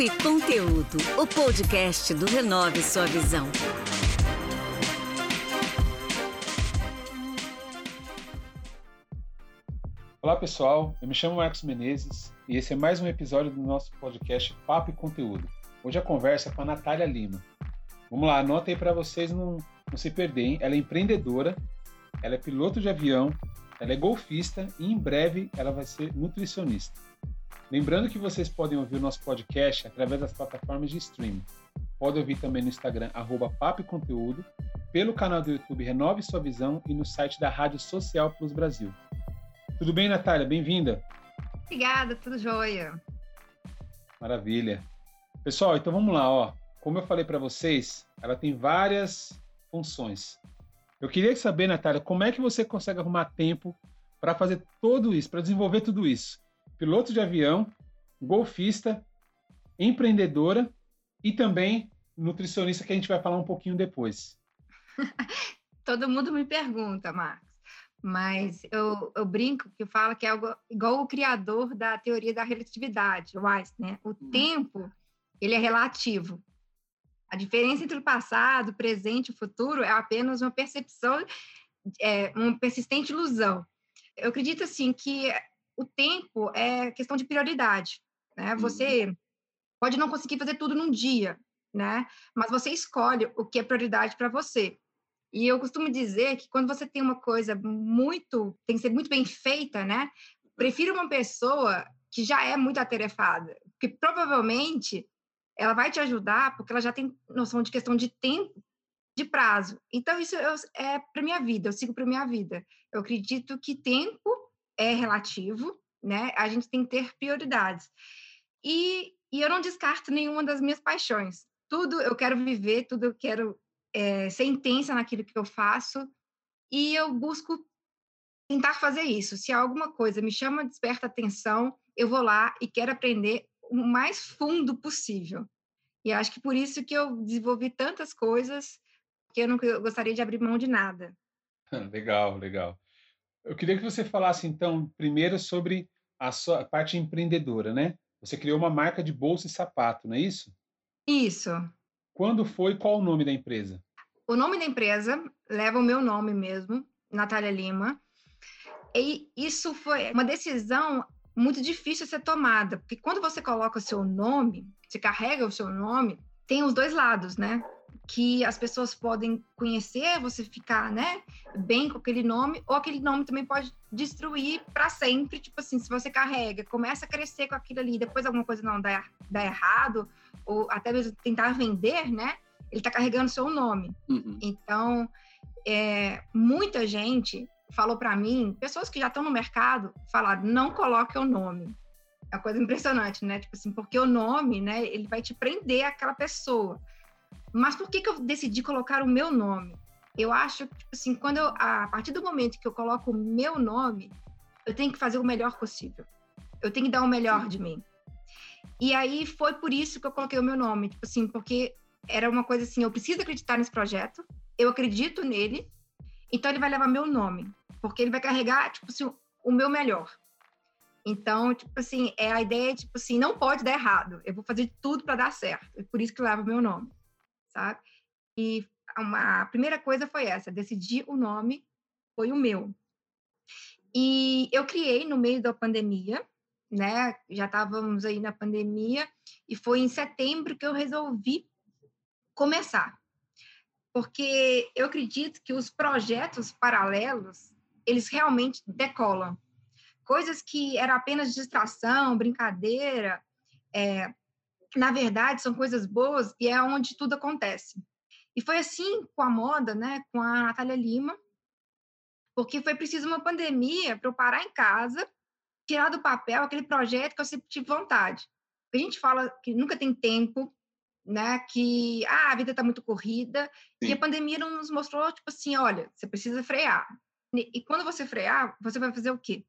Papo e Conteúdo, o podcast do Renove Sua Visão. Olá pessoal, eu me chamo Marcos Menezes e esse é mais um episódio do nosso podcast Papo e Conteúdo. Hoje a conversa é com a Natália Lima. Vamos lá, anota aí para vocês não, não se perderem. Ela é empreendedora, ela é piloto de avião, ela é golfista e em breve ela vai ser nutricionista. Lembrando que vocês podem ouvir o nosso podcast através das plataformas de streaming. Podem ouvir também no Instagram, arroba Conteúdo, pelo canal do YouTube Renove Sua Visão e no site da Rádio Social Plus Brasil. Tudo bem, Natália? Bem-vinda. Obrigada, tudo jóia. Maravilha. Pessoal, então vamos lá, ó. Como eu falei para vocês, ela tem várias funções. Eu queria saber, Natália, como é que você consegue arrumar tempo para fazer tudo isso, para desenvolver tudo isso? Piloto de avião, golfista, empreendedora e também nutricionista, que a gente vai falar um pouquinho depois. Todo mundo me pergunta, Marcos, mas eu, eu brinco que falo que é igual o criador da teoria da relatividade, o Einstein, né? O hum. tempo, ele é relativo. A diferença entre o passado, o presente e o futuro é apenas uma percepção, é, uma persistente ilusão. Eu acredito, assim, que o tempo é questão de prioridade, né? Você uhum. pode não conseguir fazer tudo num dia, né? Mas você escolhe o que é prioridade para você. E eu costumo dizer que quando você tem uma coisa muito, tem que ser muito bem feita, né? Prefiro uma pessoa que já é muito atarefada, que provavelmente ela vai te ajudar porque ela já tem noção de questão de tempo, de prazo. Então, isso eu, é para minha vida, eu sigo para minha vida. Eu acredito que tempo é relativo, né? A gente tem que ter prioridades. E, e eu não descarto nenhuma das minhas paixões. Tudo eu quero viver, tudo eu quero é, ser intensa naquilo que eu faço, e eu busco tentar fazer isso. Se alguma coisa me chama, desperta atenção, eu vou lá e quero aprender o mais fundo possível. E acho que por isso que eu desenvolvi tantas coisas que eu não eu gostaria de abrir mão de nada. Legal, legal. Eu queria que você falasse então primeiro sobre a sua parte empreendedora, né? Você criou uma marca de bolsa e sapato, não é isso? Isso. Quando foi? Qual o nome da empresa? O nome da empresa leva o meu nome mesmo, Natália Lima. E isso foi uma decisão muito difícil de ser tomada, porque quando você coloca o seu nome, você carrega o seu nome, tem os dois lados, né? Que as pessoas podem conhecer, você ficar, né, bem com aquele nome, ou aquele nome também pode destruir para sempre. Tipo assim, se você carrega, começa a crescer com aquilo ali, depois alguma coisa não dá, dá errado, ou até mesmo tentar vender, né? Ele está carregando seu nome. Uhum. Então, é, muita gente falou para mim, pessoas que já estão no mercado, falaram, não coloque o nome. É uma coisa impressionante, né? Tipo assim, porque o nome, né, ele vai te prender aquela pessoa. Mas por que, que eu decidi colocar o meu nome? Eu acho que, tipo assim, quando eu, a partir do momento que eu coloco o meu nome, eu tenho que fazer o melhor possível. Eu tenho que dar o melhor de mim. E aí foi por isso que eu coloquei o meu nome, tipo assim, porque era uma coisa assim, eu preciso acreditar nesse projeto, eu acredito nele, então ele vai levar meu nome porque ele vai carregar, tipo assim, o meu melhor. Então, tipo assim, é a ideia, tipo assim, não pode dar errado. Eu vou fazer tudo para dar certo. É por isso que leva meu nome, sabe? E uma, a primeira coisa foi essa, decidir o nome foi o meu. E eu criei no meio da pandemia, né? Já estávamos aí na pandemia e foi em setembro que eu resolvi começar. Porque eu acredito que os projetos paralelos eles realmente decolam. Coisas que eram apenas distração, brincadeira, é, na verdade são coisas boas e é onde tudo acontece. E foi assim com a moda, né, com a Natália Lima, porque foi preciso uma pandemia para eu parar em casa, tirar do papel aquele projeto que eu sempre tive vontade. A gente fala que nunca tem tempo, né, que ah, a vida está muito corrida, Sim. e a pandemia nos mostrou, tipo assim, olha, você precisa frear, e quando você frear, você vai fazer o quê?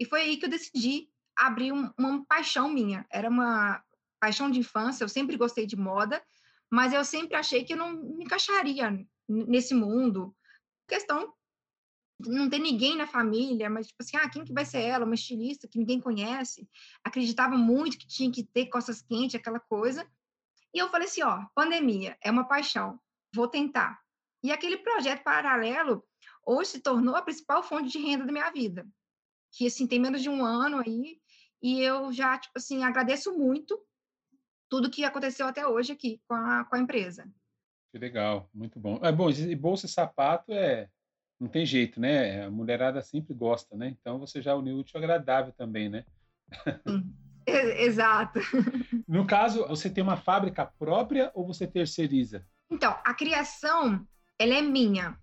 E foi aí que eu decidi abrir um, uma paixão minha. Era uma paixão de infância, eu sempre gostei de moda, mas eu sempre achei que eu não me encaixaria nesse mundo. Questão não tem ninguém na família, mas tipo assim, ah, quem que vai ser ela? Uma estilista que ninguém conhece. Acreditava muito que tinha que ter costas quentes, aquela coisa. E eu falei assim, ó, pandemia é uma paixão, vou tentar. E aquele projeto paralelo hoje se tornou a principal fonte de renda da minha vida. Que assim tem menos de um ano aí e eu já tipo assim agradeço muito tudo que aconteceu até hoje aqui com a, com a empresa. Que legal, muito bom. É bom, e bolsa e sapato é não tem jeito, né? A mulherada sempre gosta, né? Então você já uniu útil agradável também, né? Exato. No caso, você tem uma fábrica própria ou você terceiriza? Então, a criação, ela é minha.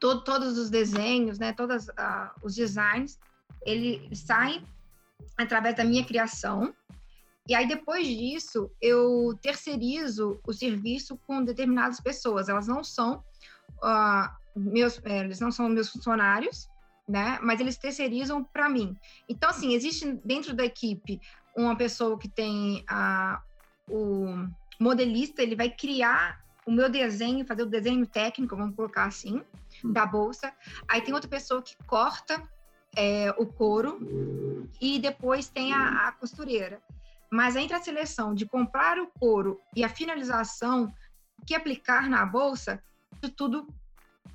Todo, todos os desenhos, né? Todos uh, os designs, eles saem através da minha criação. E aí, depois disso, eu terceirizo o serviço com determinadas pessoas. Elas não são uh, meus, é, eles não são meus funcionários, né? Mas eles terceirizam para mim. Então, assim, existe dentro da equipe uma pessoa que tem a, o modelista, ele vai criar o meu desenho, fazer o desenho técnico, vamos colocar assim, hum. da bolsa. Aí tem outra pessoa que corta é, o couro e depois tem a, a costureira. Mas entre a seleção de comprar o couro e a finalização que aplicar na bolsa, isso tudo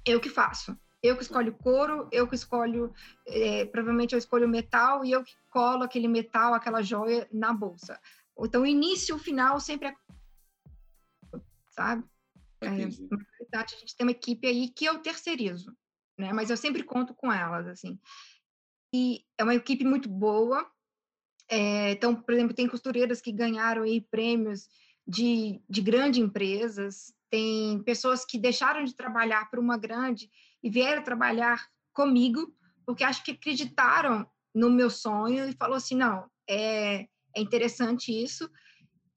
eu que faço. Eu que escolho couro, eu que escolho, é, provavelmente eu escolho metal e eu que colo aquele metal, aquela joia na bolsa. Então, o início e o final sempre é. Sabe? É, na verdade, a gente tem uma equipe aí que eu terceirizo, né? Mas eu sempre conto com elas, assim. E é uma equipe muito boa. É, então, por exemplo, tem costureiras que ganharam aí prêmios de, de grandes empresas, tem pessoas que deixaram de trabalhar para uma grande e vieram trabalhar comigo, porque acho que acreditaram no meu sonho e falou assim, não, é, é interessante isso.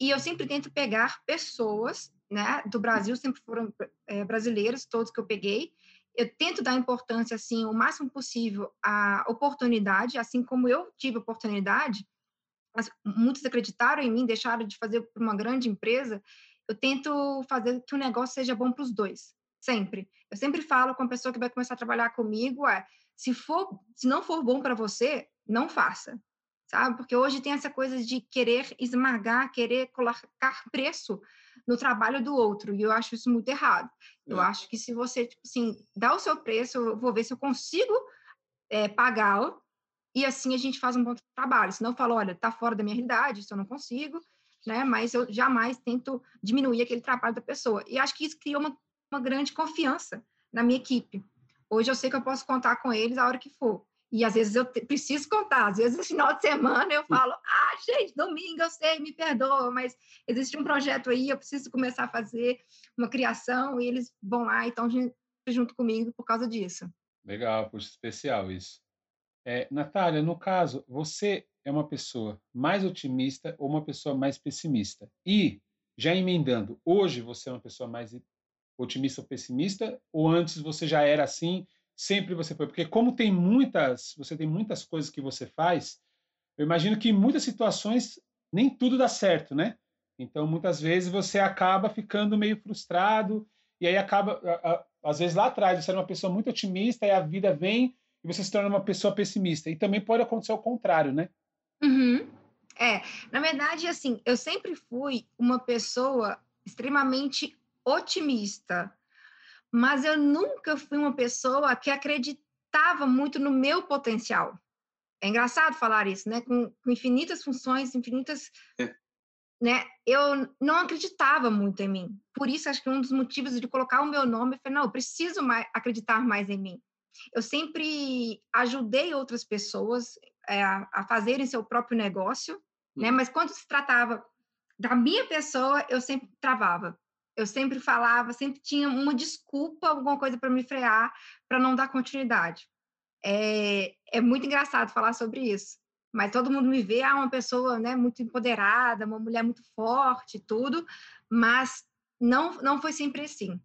E eu sempre tento pegar pessoas, né, do Brasil, sempre foram é, brasileiros, todos que eu peguei. Eu tento dar importância, assim, o máximo possível à oportunidade, assim como eu tive oportunidade, muitos acreditaram em mim, deixaram de fazer para uma grande empresa, eu tento fazer que o negócio seja bom para os dois, sempre. Eu sempre falo com a pessoa que vai começar a trabalhar comigo, é, se for, se não for bom para você, não faça, sabe? Porque hoje tem essa coisa de querer esmagar, querer colocar preço no trabalho do outro, e eu acho isso muito errado. Eu é. acho que se você, tipo assim, dá o seu preço, eu vou ver se eu consigo é, pagá-lo, e assim a gente faz um bom trabalho. Se não fala, olha, tá fora da minha realidade, isso eu não consigo, né? Mas eu jamais tento diminuir aquele trabalho da pessoa. E acho que isso cria uma, uma grande confiança na minha equipe. Hoje eu sei que eu posso contar com eles a hora que for. E às vezes eu te, preciso contar, às vezes no final de semana eu falo, ah, gente, domingo eu sei, me perdoa, mas existe um projeto aí, eu preciso começar a fazer uma criação e eles vão lá e estão junto comigo por causa disso. Legal, puxa, especial isso. É, Natália, no caso, você é uma pessoa mais otimista ou uma pessoa mais pessimista? E, já emendando, hoje você é uma pessoa mais otimista ou pessimista? Ou antes você já era assim, sempre você foi? Porque como tem muitas, você tem muitas coisas que você faz, eu imagino que em muitas situações nem tudo dá certo, né? Então, muitas vezes você acaba ficando meio frustrado e aí acaba, às vezes lá atrás você era uma pessoa muito otimista e a vida vem e você se torna uma pessoa pessimista. E também pode acontecer o contrário, né? Uhum. É, na verdade, assim, eu sempre fui uma pessoa extremamente otimista, mas eu nunca fui uma pessoa que acreditava muito no meu potencial. É engraçado falar isso, né? Com, com infinitas funções, infinitas. É. Né? Eu não acreditava muito em mim. Por isso, acho que um dos motivos de colocar o meu nome foi: não, eu preciso mais, acreditar mais em mim. Eu sempre ajudei outras pessoas é, a fazerem seu próprio negócio, né? Mas quando se tratava da minha pessoa, eu sempre travava. Eu sempre falava, sempre tinha uma desculpa, alguma coisa para me frear, para não dar continuidade. É, é muito engraçado falar sobre isso. Mas todo mundo me vê, ah, uma pessoa né, muito empoderada, uma mulher muito forte, tudo, mas não, não foi sempre assim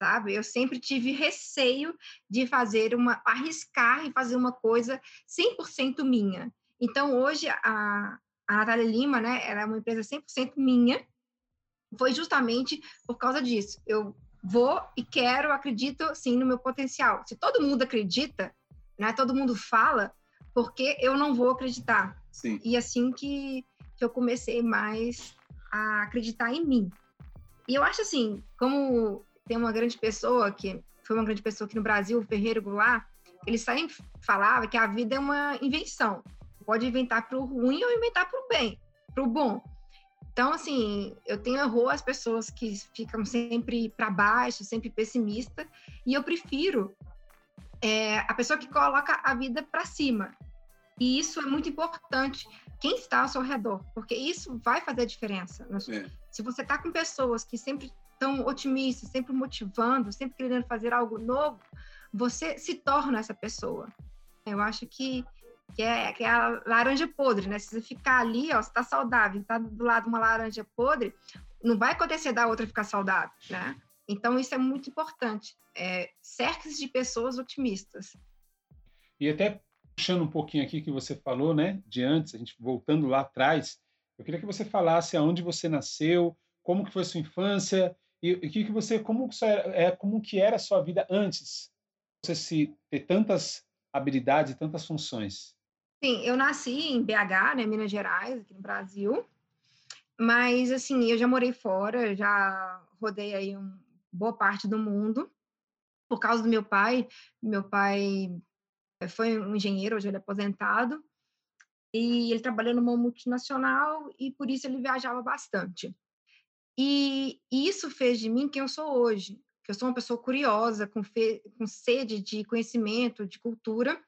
sabe? Eu sempre tive receio de fazer uma, arriscar e fazer uma coisa 100% minha. Então, hoje, a, a Natália Lima, né, era é uma empresa 100% minha, foi justamente por causa disso. Eu vou e quero, acredito sim no meu potencial. Se todo mundo acredita, né? Todo mundo fala, porque eu não vou acreditar. Sim. E assim que, que eu comecei mais a acreditar em mim. E eu acho assim, como tem uma grande pessoa que foi uma grande pessoa aqui no Brasil, o Ferreiro Goulart, ele sempre falava que a vida é uma invenção. Pode inventar para o ruim ou inventar para o bem, para o bom. Então, assim, eu tenho horror às pessoas que ficam sempre para baixo, sempre pessimista, e eu prefiro é, a pessoa que coloca a vida para cima. E isso é muito importante. Quem está ao seu redor, porque isso vai fazer a diferença. É. Se você está com pessoas que sempre estão otimistas, sempre motivando, sempre querendo fazer algo novo, você se torna essa pessoa. Eu acho que, que, é, que é a laranja podre, né? Se você ficar ali, ó, você tá saudável, tá do lado de uma laranja podre, não vai acontecer da outra ficar saudável, né? Então, isso é muito importante. É, cerque-se de pessoas otimistas. E até puxando um pouquinho aqui que você falou, né, de antes, a gente voltando lá atrás, eu queria que você falasse aonde você nasceu, como que foi sua infância e o que que você, como que é, como que era a sua vida antes você se ter tantas habilidades tantas funções? Sim, eu nasci em BH, né, Minas Gerais, aqui no Brasil. Mas assim, eu já morei fora, já rodei aí uma boa parte do mundo por causa do meu pai. Meu pai eh, foi um engenheiro, hoje ele é aposentado, e ele trabalhou numa multinacional e por isso ele viajava bastante. E, e isso fez de mim quem eu sou hoje que eu sou uma pessoa curiosa, com, fe... com sede de conhecimento, de cultura,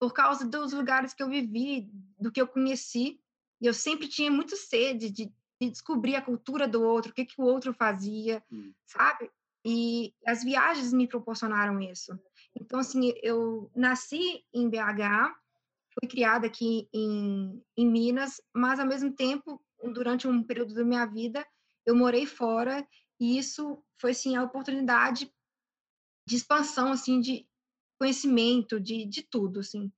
por causa dos lugares que eu vivi, do que eu conheci. E eu sempre tinha muito sede de, de descobrir a cultura do outro, o que, que o outro fazia, hum. sabe? E as viagens me proporcionaram isso. Então, assim, eu nasci em BH, fui criada aqui em, em Minas, mas, ao mesmo tempo, durante um período da minha vida, eu morei fora e isso foi, assim, a oportunidade de expansão, assim, de conhecimento, de, de tudo, assim.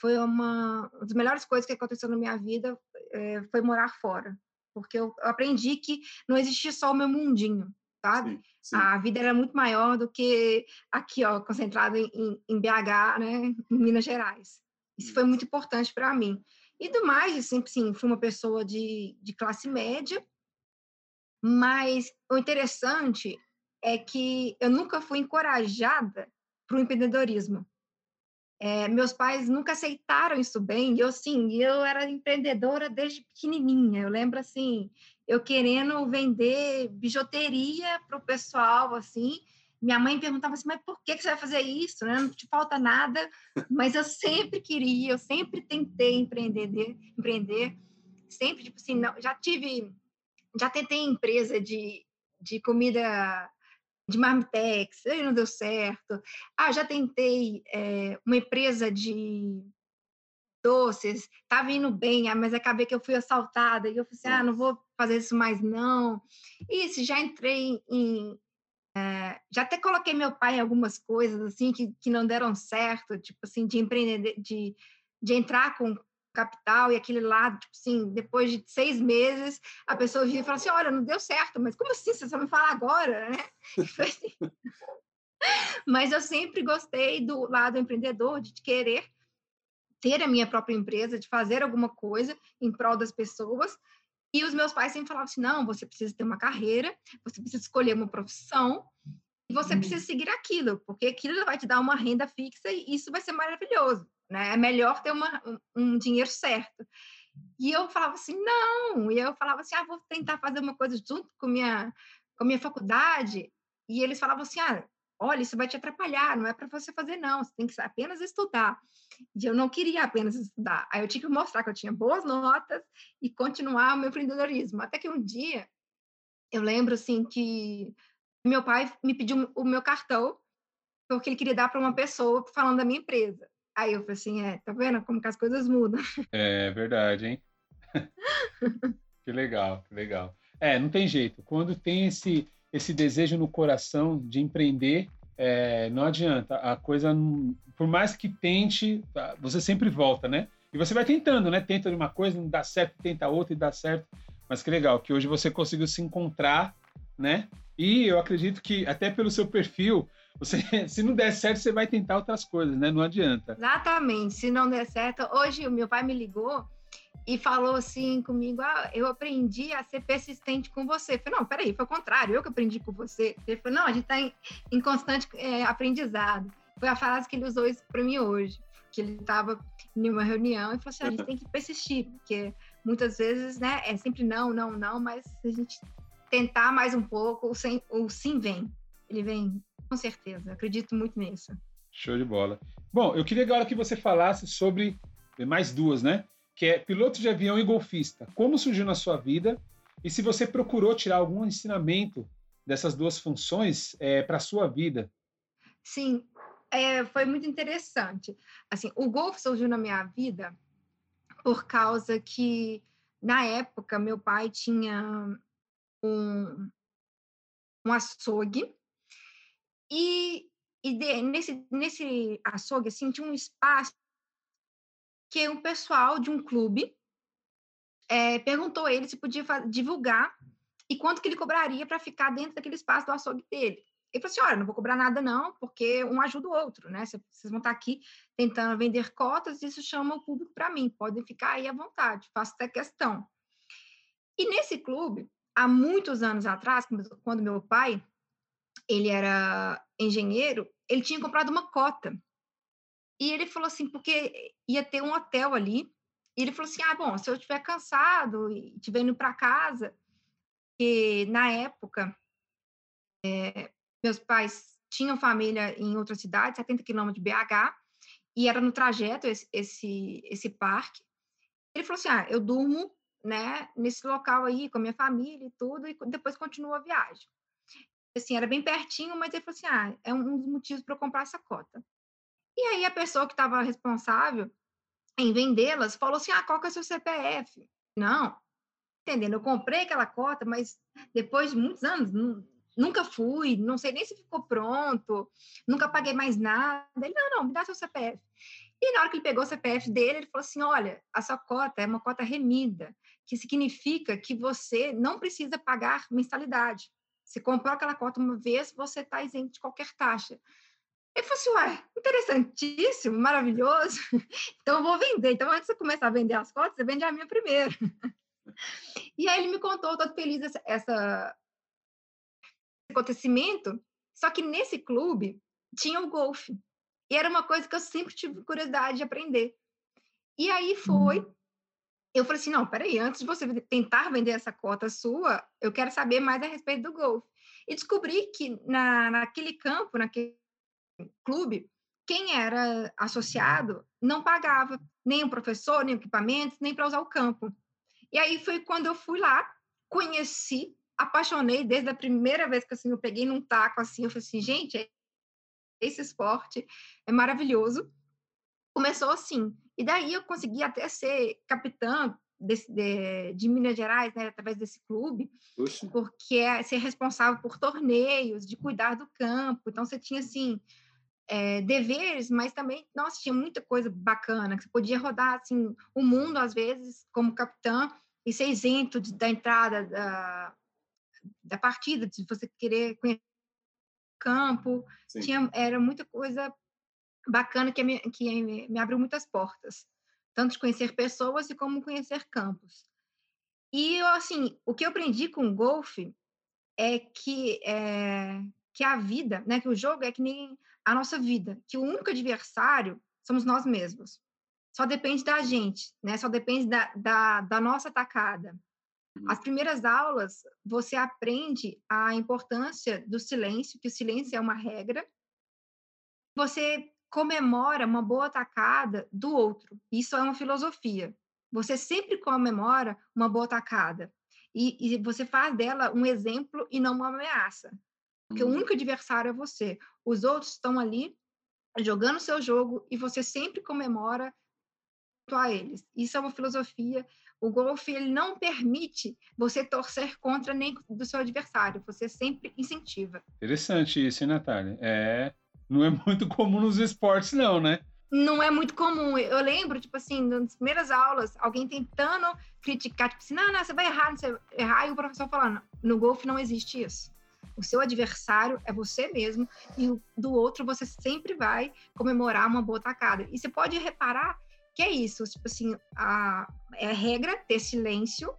Foi uma, uma das melhores coisas que aconteceu na minha vida é, foi morar fora. Porque eu aprendi que não existia só o meu mundinho, sabe? Sim, sim. A vida era muito maior do que aqui, ó, concentrado em, em BH, né, em Minas Gerais. Isso foi muito importante para mim. E do mais, sempre sim, fui uma pessoa de, de classe média, mas o interessante é que eu nunca fui encorajada para o empreendedorismo. É, meus pais nunca aceitaram isso bem. E eu, sim, eu era empreendedora desde pequenininha. Eu lembro, assim, eu querendo vender bijuteria para o pessoal, assim. Minha mãe perguntava assim, mas por que você vai fazer isso? Né? Não te falta nada. Mas eu sempre queria, eu sempre tentei empreender, empreender. Sempre, tipo assim, não, já tive já tentei empresa de, de comida de marmitex, aí não deu certo. Ah, já tentei é, uma empresa de doces, estava indo bem, ah, mas acabei que eu fui assaltada e eu falei assim, ah, não vou fazer isso mais não. Isso, já entrei em... É, já até coloquei meu pai em algumas coisas, assim, que, que não deram certo, tipo assim, de empreender, de, de entrar com capital e aquele lado, tipo assim, depois de seis meses, a pessoa vira e fala assim, olha, não deu certo, mas como assim? Você só me fala agora, né? Assim. mas eu sempre gostei do lado empreendedor, de querer ter a minha própria empresa, de fazer alguma coisa em prol das pessoas. E os meus pais sempre falavam assim, não, você precisa ter uma carreira, você precisa escolher uma profissão, e você precisa uhum. seguir aquilo, porque aquilo vai te dar uma renda fixa e isso vai ser maravilhoso né? É melhor ter uma, um dinheiro certo. E eu falava assim, não. E eu falava assim, ah, vou tentar fazer uma coisa junto com minha com a minha faculdade. E eles falavam assim, ah, olha, isso vai te atrapalhar, não é para você fazer não, você tem que apenas estudar. E eu não queria apenas estudar. Aí eu tinha que mostrar que eu tinha boas notas e continuar o meu empreendedorismo. Até que um dia eu lembro assim que meu pai me pediu o meu cartão porque ele queria dar para uma pessoa falando da minha empresa. Aí eu falei assim, é, tá vendo como que as coisas mudam? É verdade, hein? que legal, que legal. É, não tem jeito. Quando tem esse, esse desejo no coração de empreender, é, não adianta. A coisa, por mais que tente, tá, você sempre volta, né? E você vai tentando, né? Tenta uma coisa, não dá certo, tenta outra e dá certo. Mas que legal, que hoje você conseguiu se encontrar né? E eu acredito que até pelo seu perfil, você, se não der certo, você vai tentar outras coisas, né? Não adianta. Exatamente. Se não der certo, hoje o meu pai me ligou e falou assim comigo: ah, eu aprendi a ser persistente com você. Eu falei, não, peraí, foi o contrário, eu que aprendi com você. Ele falou, não, a gente está em, em, constante é, aprendizado. Foi a frase que ele usou isso para mim hoje, que ele estava em uma reunião e falou assim: a gente tem que persistir, porque muitas vezes, né, é sempre não, não, não, mas se a gente tentar mais um pouco, o o sim vem. Ele vem, com certeza, acredito muito nisso. Show de bola. Bom, eu queria agora que você falasse sobre mais duas, né? Que é piloto de avião e golfista. Como surgiu na sua vida e se você procurou tirar algum ensinamento dessas duas funções é, para a sua vida? Sim, é, foi muito interessante. Assim, o golfe surgiu na minha vida por causa que, na época, meu pai tinha um, um açougue e, e de, nesse, nesse açougue assim, tinha um espaço que um pessoal de um clube é, perguntou ele se podia divulgar e quanto que ele cobraria para ficar dentro daquele espaço do açougue dele. Ele falou assim, olha, não vou cobrar nada não, porque um ajuda o outro, né? Vocês vão estar aqui tentando vender cotas, isso chama o público para mim, podem ficar aí à vontade, faço até questão. E nesse clube, há muitos anos atrás, quando meu pai, ele era engenheiro, ele tinha comprado uma cota. E ele falou assim, porque ia ter um hotel ali, e ele falou assim, ah, bom, se eu estiver cansado e estiver indo para casa, que na época é, meus pais tinham família em outra cidade, 70 quilômetros de BH, e era no trajeto esse, esse, esse parque. Ele falou assim: ah, eu durmo né, nesse local aí com a minha família e tudo, e depois continuo a viagem. Assim, era bem pertinho, mas ele falou assim: ah, é um dos motivos para eu comprar essa cota. E aí a pessoa que estava responsável em vendê-las falou assim: ah, qual que é o seu CPF? Não, entendendo? Eu comprei aquela cota, mas depois de muitos anos, nunca fui, não sei nem se ficou pronto, nunca paguei mais nada. Ele, não, não, me dá seu CPF. E na hora que ele pegou o CPF dele, ele falou assim: olha, a sua cota é uma cota remida, que significa que você não precisa pagar mensalidade. Você comprou aquela cota uma vez, você está isento de qualquer taxa. Ele falou assim: ué, interessantíssimo, maravilhoso. Então eu vou vender. Então, antes de você começar a vender as cotas, você vende a minha primeiro. E aí ele me contou, todo feliz, essa, essa acontecimento, só que nesse clube tinha o golfe. E era uma coisa que eu sempre tive curiosidade de aprender. E aí foi. Uhum. Eu falei assim: não, peraí, antes de você tentar vender essa cota sua, eu quero saber mais a respeito do golfe. E descobri que na, naquele campo, naquele clube, quem era associado não pagava nem o professor, nem o equipamento, nem para usar o campo. E aí foi quando eu fui lá, conheci apaixonei desde a primeira vez que assim, eu peguei num taco assim, eu falei assim, gente, esse esporte é maravilhoso. Começou assim. E daí eu consegui até ser capitã desse, de, de, Minas Gerais, né, através desse clube, porque é ser responsável por torneios, de cuidar do campo. Então você tinha assim é, deveres, mas também, nossa, tinha muita coisa bacana, que você podia rodar assim o mundo às vezes como capitã e ser isento de, da entrada da, da partida, de você querer conhecer o campo. Tinha, era muita coisa bacana que me, que me abriu muitas portas, tanto de conhecer pessoas e como conhecer campos. E, assim, o que eu aprendi com o golfe é que, é, que a vida, né, que o jogo é que nem a nossa vida, que o único adversário somos nós mesmos. Só depende da gente, né? Só depende da, da, da nossa atacada. Uhum. As primeiras aulas, você aprende a importância do silêncio, que o silêncio é uma regra. Você comemora uma boa tacada do outro. Isso é uma filosofia. Você sempre comemora uma boa tacada. E, e você faz dela um exemplo e não uma ameaça. Porque uhum. o único adversário é você. Os outros estão ali jogando seu jogo e você sempre comemora a eles. Isso é uma filosofia o golfe ele não permite você torcer contra nem do seu adversário, você sempre incentiva. Interessante isso, hein, Natália? É, não é muito comum nos esportes, não, né? não é muito comum. Eu lembro, tipo assim, nas primeiras aulas, alguém tentando criticar, tipo assim, não, não, você vai errar, você vai errar, e o professor falando, no golfe não existe isso. O seu adversário é você mesmo, e do outro você sempre vai comemorar uma boa tacada. E você pode reparar que é isso, tipo assim, a, é a regra ter silêncio,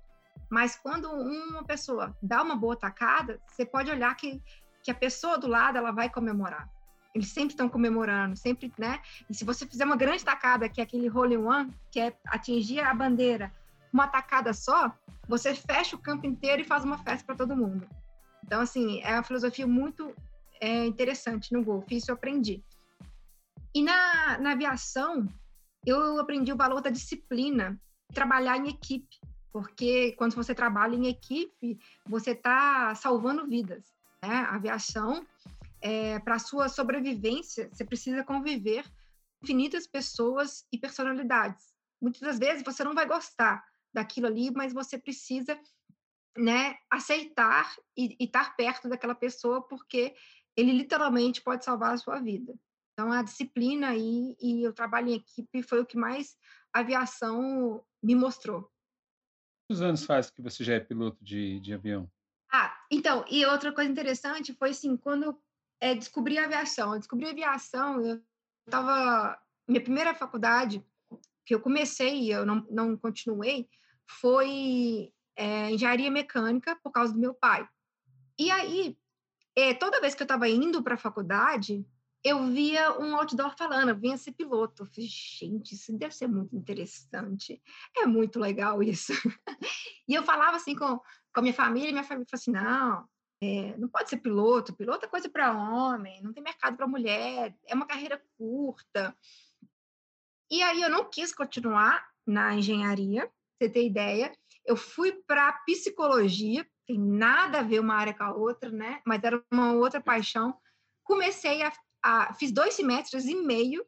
mas quando uma pessoa dá uma boa tacada, você pode olhar que, que a pessoa do lado, ela vai comemorar. Eles sempre estão comemorando, sempre, né? E se você fizer uma grande tacada, que é aquele hole one, que é atingir a bandeira, uma tacada só, você fecha o campo inteiro e faz uma festa para todo mundo. Então, assim, é uma filosofia muito é, interessante no golfe, isso eu aprendi. E na, na aviação, eu aprendi o valor da disciplina, trabalhar em equipe, porque quando você trabalha em equipe, você está salvando vidas. Né? A aviação é, para sua sobrevivência, você precisa conviver com infinitas pessoas e personalidades. Muitas das vezes você não vai gostar daquilo ali, mas você precisa né, aceitar e, estar perto daquela pessoa, porque ele literalmente pode salvar a sua vida. Então, a disciplina aí e o trabalho em equipe foi o que mais a aviação me mostrou. Quantos anos faz que você já é piloto de, de avião? Ah, então, e outra coisa interessante foi assim, quando é descobrir a aviação. Eu descobri a aviação, eu estava... Minha primeira faculdade, que eu comecei e eu não, não continuei, foi é, engenharia mecânica por causa do meu pai. E aí, é, toda vez que eu estava indo para a faculdade, eu via um outdoor falando, vinha ser piloto. Eu falei, gente, isso deve ser muito interessante. É muito legal isso. e eu falava assim com, com a minha família, e minha família falou assim, não, é, não pode ser piloto, piloto é coisa para homem, não tem mercado para mulher, é uma carreira curta. E aí eu não quis continuar na engenharia, você ter ideia. Eu fui para psicologia, tem nada a ver uma área com a outra, né? Mas era uma outra paixão. Comecei a, a fiz dois semestres e meio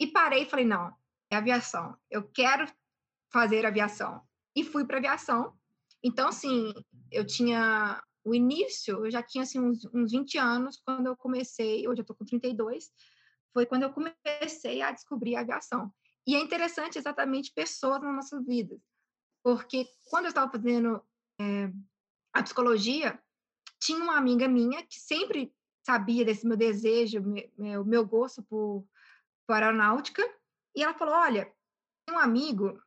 e parei e falei não, é aviação. Eu quero fazer aviação e fui para aviação. Então, assim, eu tinha o início, eu já tinha assim, uns, uns 20 anos quando eu comecei, hoje eu estou com 32, foi quando eu comecei a descobrir a aviação. E é interessante exatamente pessoas nas nossas vidas, porque quando eu estava fazendo é, a psicologia, tinha uma amiga minha que sempre sabia desse meu desejo, o meu gosto por, por aeronáutica, e ela falou: Olha, tem um amigo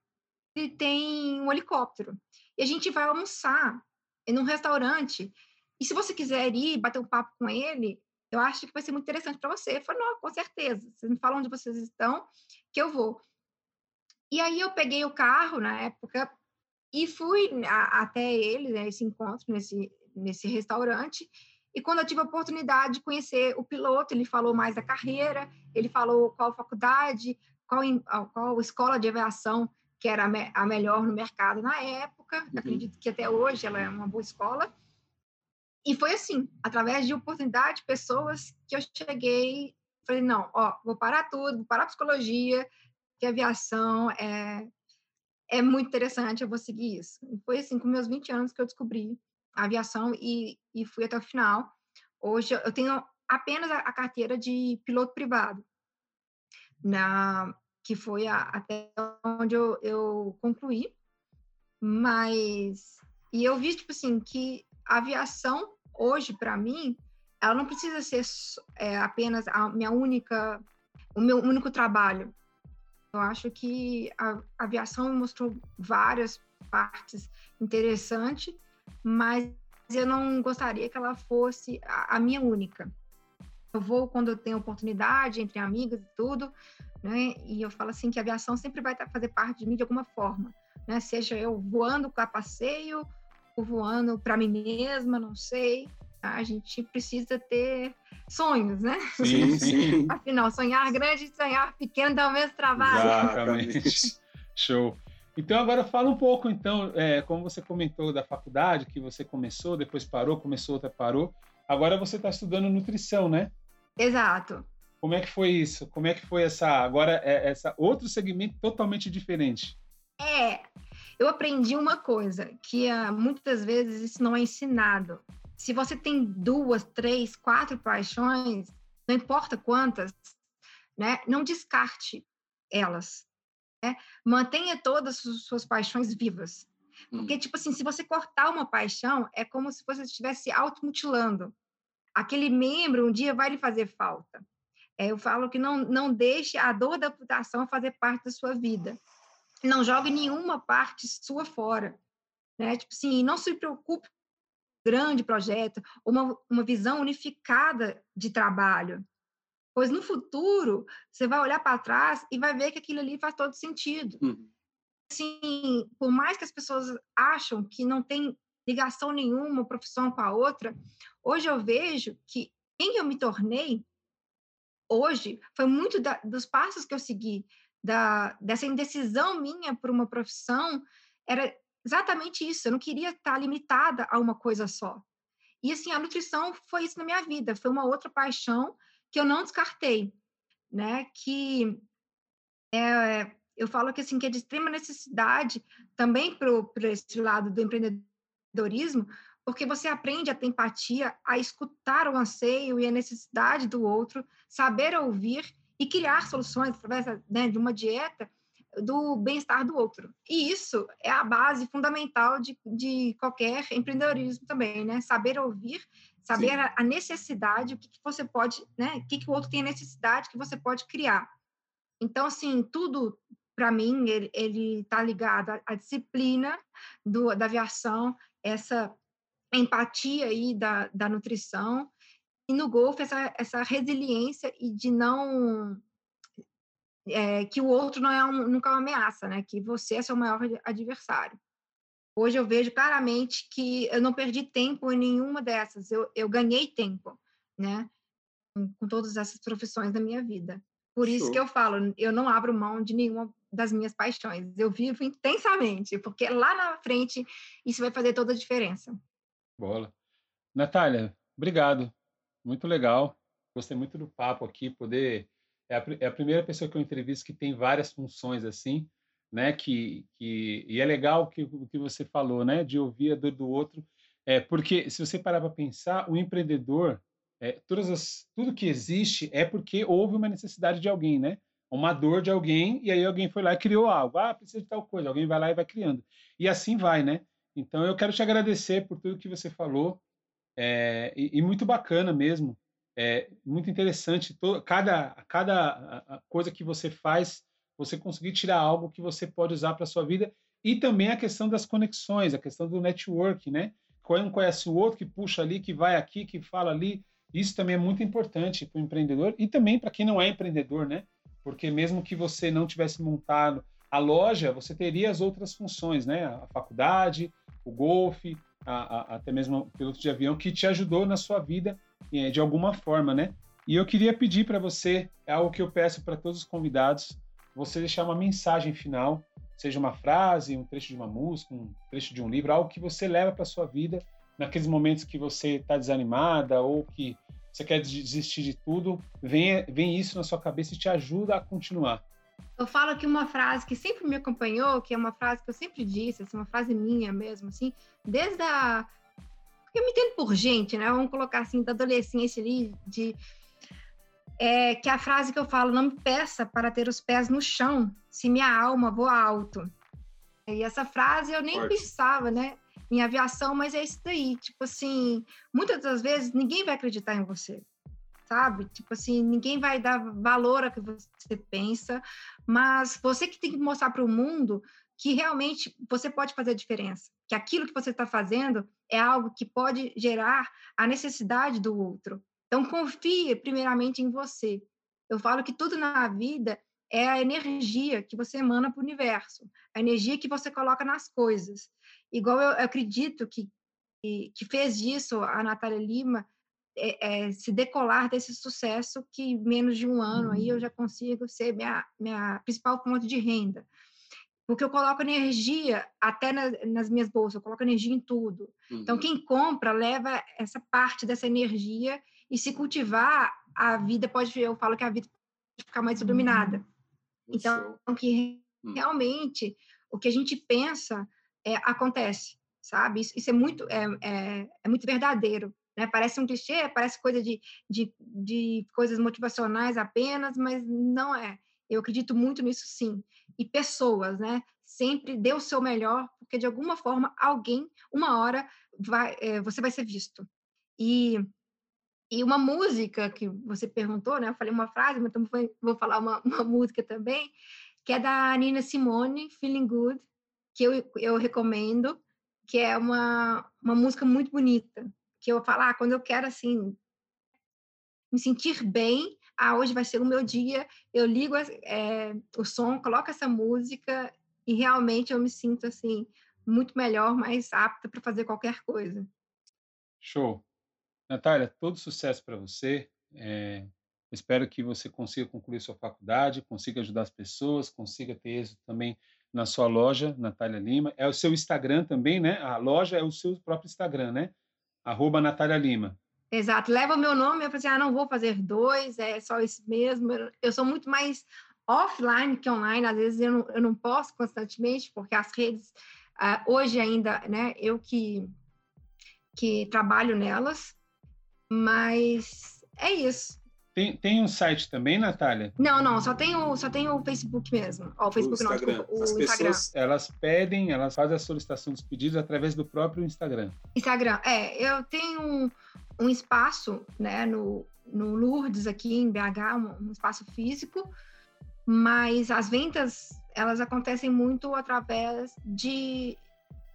que tem um helicóptero, e a gente vai almoçar num restaurante. E se você quiser ir bater um papo com ele, eu acho que vai ser muito interessante para você. Eu falei, não, com certeza. Vocês me falam onde vocês estão, que eu vou. E aí eu peguei o carro na época e fui a, até ele, né, esse encontro nesse, nesse restaurante. E quando eu tive a oportunidade de conhecer o piloto, ele falou mais da carreira, ele falou qual faculdade, qual, qual escola de aviação que era a melhor no mercado na época. Uhum. Acredito que até hoje ela é uma boa escola. E foi assim, através de oportunidade, pessoas que eu cheguei, falei, não, ó, vou parar tudo, vou parar a psicologia, que a aviação é, é muito interessante, eu vou seguir isso. Foi assim, com meus 20 anos que eu descobri a aviação e, e fui até o final. Hoje eu tenho apenas a, a carteira de piloto privado. Na, que foi a, até onde eu, eu concluí. Mas, e eu vi, tipo assim, que a aviação, hoje, para mim, ela não precisa ser é, apenas a minha única, o meu único trabalho. Eu acho que a, a aviação mostrou várias partes interessantes, mas eu não gostaria que ela fosse a, a minha única. Eu vou quando eu tenho oportunidade, entre amigas e tudo, né? E eu falo assim que a aviação sempre vai fazer parte de mim de alguma forma, né? Seja eu voando para passeio, ou voando para mim mesma, não sei. A gente precisa ter sonhos, né? Sim, sim. Afinal, sonhar grande e sonhar pequeno dá o mesmo trabalho. Exatamente. Show. Então agora fala um pouco, então, é, como você comentou da faculdade, que você começou, depois parou, começou, outra parou. Agora você está estudando nutrição, né? Exato. Como é que foi isso? Como é que foi essa agora é, essa outro segmento totalmente diferente? É, eu aprendi uma coisa que uh, muitas vezes isso não é ensinado. Se você tem duas, três, quatro paixões, não importa quantas, né? Não descarte elas. Né? Mantenha todas as suas paixões vivas. Porque, hum. tipo assim, se você cortar uma paixão, é como se você estivesse automutilando. Aquele membro um dia vai lhe fazer falta. É, eu falo que não, não deixe a dor da amputação fazer parte da sua vida. Não jogue nenhuma parte sua fora. Né? Tipo assim, não se preocupe grande projeto, uma, uma visão unificada de trabalho. Pois no futuro, você vai olhar para trás e vai ver que aquilo ali faz todo sentido. Uhum. Assim, por mais que as pessoas acham que não tem ligação nenhuma, uma profissão com a outra, hoje eu vejo que quem eu me tornei hoje foi muito da, dos passos que eu segui, da, dessa indecisão minha por uma profissão, era exatamente isso. Eu não queria estar limitada a uma coisa só. E assim, a nutrição foi isso na minha vida, foi uma outra paixão que eu não descartei, né? Que é, eu falo que assim que é de extrema necessidade também para esse lado do empreendedorismo, porque você aprende a ter empatia, a escutar o anseio e a necessidade do outro, saber ouvir e criar soluções através né, de uma dieta do bem-estar do outro. E isso é a base fundamental de, de qualquer empreendedorismo também, né? Saber ouvir, saber a, a, necessidade, o que, que você pode, né? O que, que o outro tem necessidade que você pode criar. Então, assim, tudo para mim ele está ligado à, à disciplina do, da aviação, essa empatia aí da, da nutrição e no golfe essa, essa resiliência e de não é, que o outro não é um, nunca é uma ameaça, né? Que você é seu maior adversário. Hoje eu vejo claramente que eu não perdi tempo em nenhuma dessas, eu, eu ganhei tempo, né? Com, todas essas profissões da minha vida. Por isso Show. que eu falo, eu não abro mão de nenhuma das minhas paixões. Eu vivo intensamente, porque lá na frente isso vai fazer toda a diferença. Bola. Natália, obrigado. Muito legal. Gostei muito do papo aqui, poder é a, é a, primeira pessoa que eu entrevisto que tem várias funções assim, né? Que, que e é legal que o que você falou, né? De ouvir a dor do outro, é porque se você parar para pensar, o empreendedor, é, todas as, tudo que existe é porque houve uma necessidade de alguém, né? Uma dor de alguém e aí alguém foi lá e criou algo. Ah, precisa de tal coisa. Alguém vai lá e vai criando. E assim vai, né? Então eu quero te agradecer por tudo que você falou. É, e, e muito bacana mesmo é muito interessante. cada, cada coisa que você faz, você conseguir tirar algo que você pode usar para a sua vida. E também a questão das conexões, a questão do network, né? Um conhece o outro, que puxa ali, que vai aqui, que fala ali. Isso também é muito importante para o empreendedor e também para quem não é empreendedor, né? Porque mesmo que você não tivesse montado a loja, você teria as outras funções, né? A faculdade, o golfe, a, a, até mesmo o piloto de avião, que te ajudou na sua vida de alguma forma, né? E eu queria pedir para você, é algo que eu peço para todos os convidados, você deixar uma mensagem final, seja uma frase, um trecho de uma música, um trecho de um livro, algo que você leva para sua vida naqueles momentos que você está desanimada ou que você quer desistir de tudo, vem, vem isso na sua cabeça e te ajuda a continuar. Eu falo que uma frase que sempre me acompanhou, que é uma frase que eu sempre disse, assim, uma frase minha mesmo, assim, desde a eu me entendo por gente, né? Vamos colocar assim, da adolescência ali, de. É, que a frase que eu falo, não me peça para ter os pés no chão, se minha alma voa alto. E essa frase eu nem Forte. pensava, né? Em aviação, mas é isso daí. Tipo assim, muitas das vezes ninguém vai acreditar em você, sabe? Tipo assim, ninguém vai dar valor a que você pensa, mas você que tem que mostrar para o mundo que realmente você pode fazer a diferença, que aquilo que você está fazendo é algo que pode gerar a necessidade do outro. Então, confie primeiramente em você. Eu falo que tudo na vida é a energia que você emana para o universo, a energia que você coloca nas coisas. Igual eu, acredito que, que, fez disso a Natália Lima é, é, se decolar desse sucesso que menos de um ano aí eu uhum. já consigo ser minha, minha principal fonte de renda porque eu coloco energia até na, nas minhas bolsas, eu coloco energia em tudo. Então, uhum. Então, quem compra leva essa parte dessa energia e se cultivar, a vida pode, eu falo que a vida pode ficar mais iluminada. Uhum. Então, que hum. realmente o que a gente pensa é, acontece, sabe? Isso, isso é muito é, é, é, muito verdadeiro. Né? Parece um clichê, parece coisa de, de, de coisas motivacionais apenas, mas não é. Eu acredito muito nisso, sim. E pessoas, né? Sempre dê o seu melhor, porque de alguma forma alguém, uma hora, vai, é, você vai ser visto. E, e uma música que você perguntou, né? Eu falei uma frase, mas também vou falar uma, uma música também, que é da Nina Simone, Feeling Good, que eu, eu recomendo, que é uma, uma música muito bonita, que eu falo, ah, quando eu quero, assim, me sentir bem, ah, hoje vai ser o meu dia, eu ligo é, o som, coloco essa música e realmente eu me sinto, assim, muito melhor, mais apta para fazer qualquer coisa. Show. Natália, todo sucesso para você. É, espero que você consiga concluir sua faculdade, consiga ajudar as pessoas, consiga ter êxito também na sua loja, Natália Lima. É o seu Instagram também, né? A loja é o seu próprio Instagram, né? Arroba Natália Lima. Exato. Leva o meu nome, eu falei assim, ah, não vou fazer dois, é só isso mesmo. Eu sou muito mais offline que online, às vezes eu não, eu não posso constantemente, porque as redes, uh, hoje ainda, né, eu que, que trabalho nelas, mas é isso. Tem, tem um site também, Natália? Não, não, só tem o, só tem o Facebook mesmo. o Facebook o não, desculpa, o As Instagram. pessoas, elas pedem, elas fazem a solicitação dos pedidos através do próprio Instagram. Instagram, é. Eu tenho um, um espaço, né, no, no Lourdes aqui em BH, um, um espaço físico, mas as vendas, elas acontecem muito através de,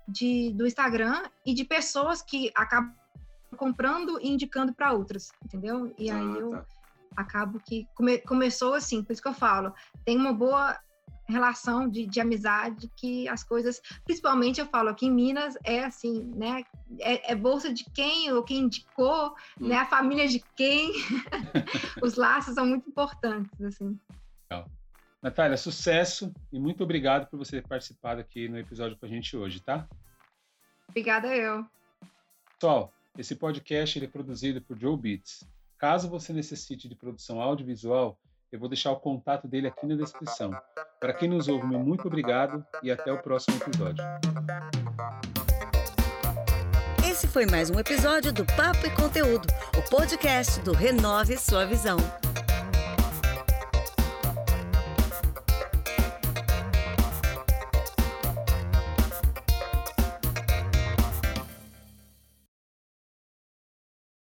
de do Instagram e de pessoas que acabam comprando e indicando para outras, entendeu? E ah, aí eu tá acabo que come, começou assim, por isso que eu falo, tem uma boa relação de, de amizade que as coisas, principalmente eu falo aqui em Minas é assim, né? É, é bolsa de quem ou quem indicou, hum. né? A família de quem. Os laços são muito importantes, assim. Legal. Natália, sucesso e muito obrigado por você ter participado aqui no episódio com a gente hoje, tá? Obrigada eu. Pessoal, esse podcast é produzido por Joe Beats. Caso você necessite de produção audiovisual, eu vou deixar o contato dele aqui na descrição. Para quem nos ouve, meu muito obrigado e até o próximo episódio. Esse foi mais um episódio do Papo e Conteúdo, o podcast do Renove Sua Visão.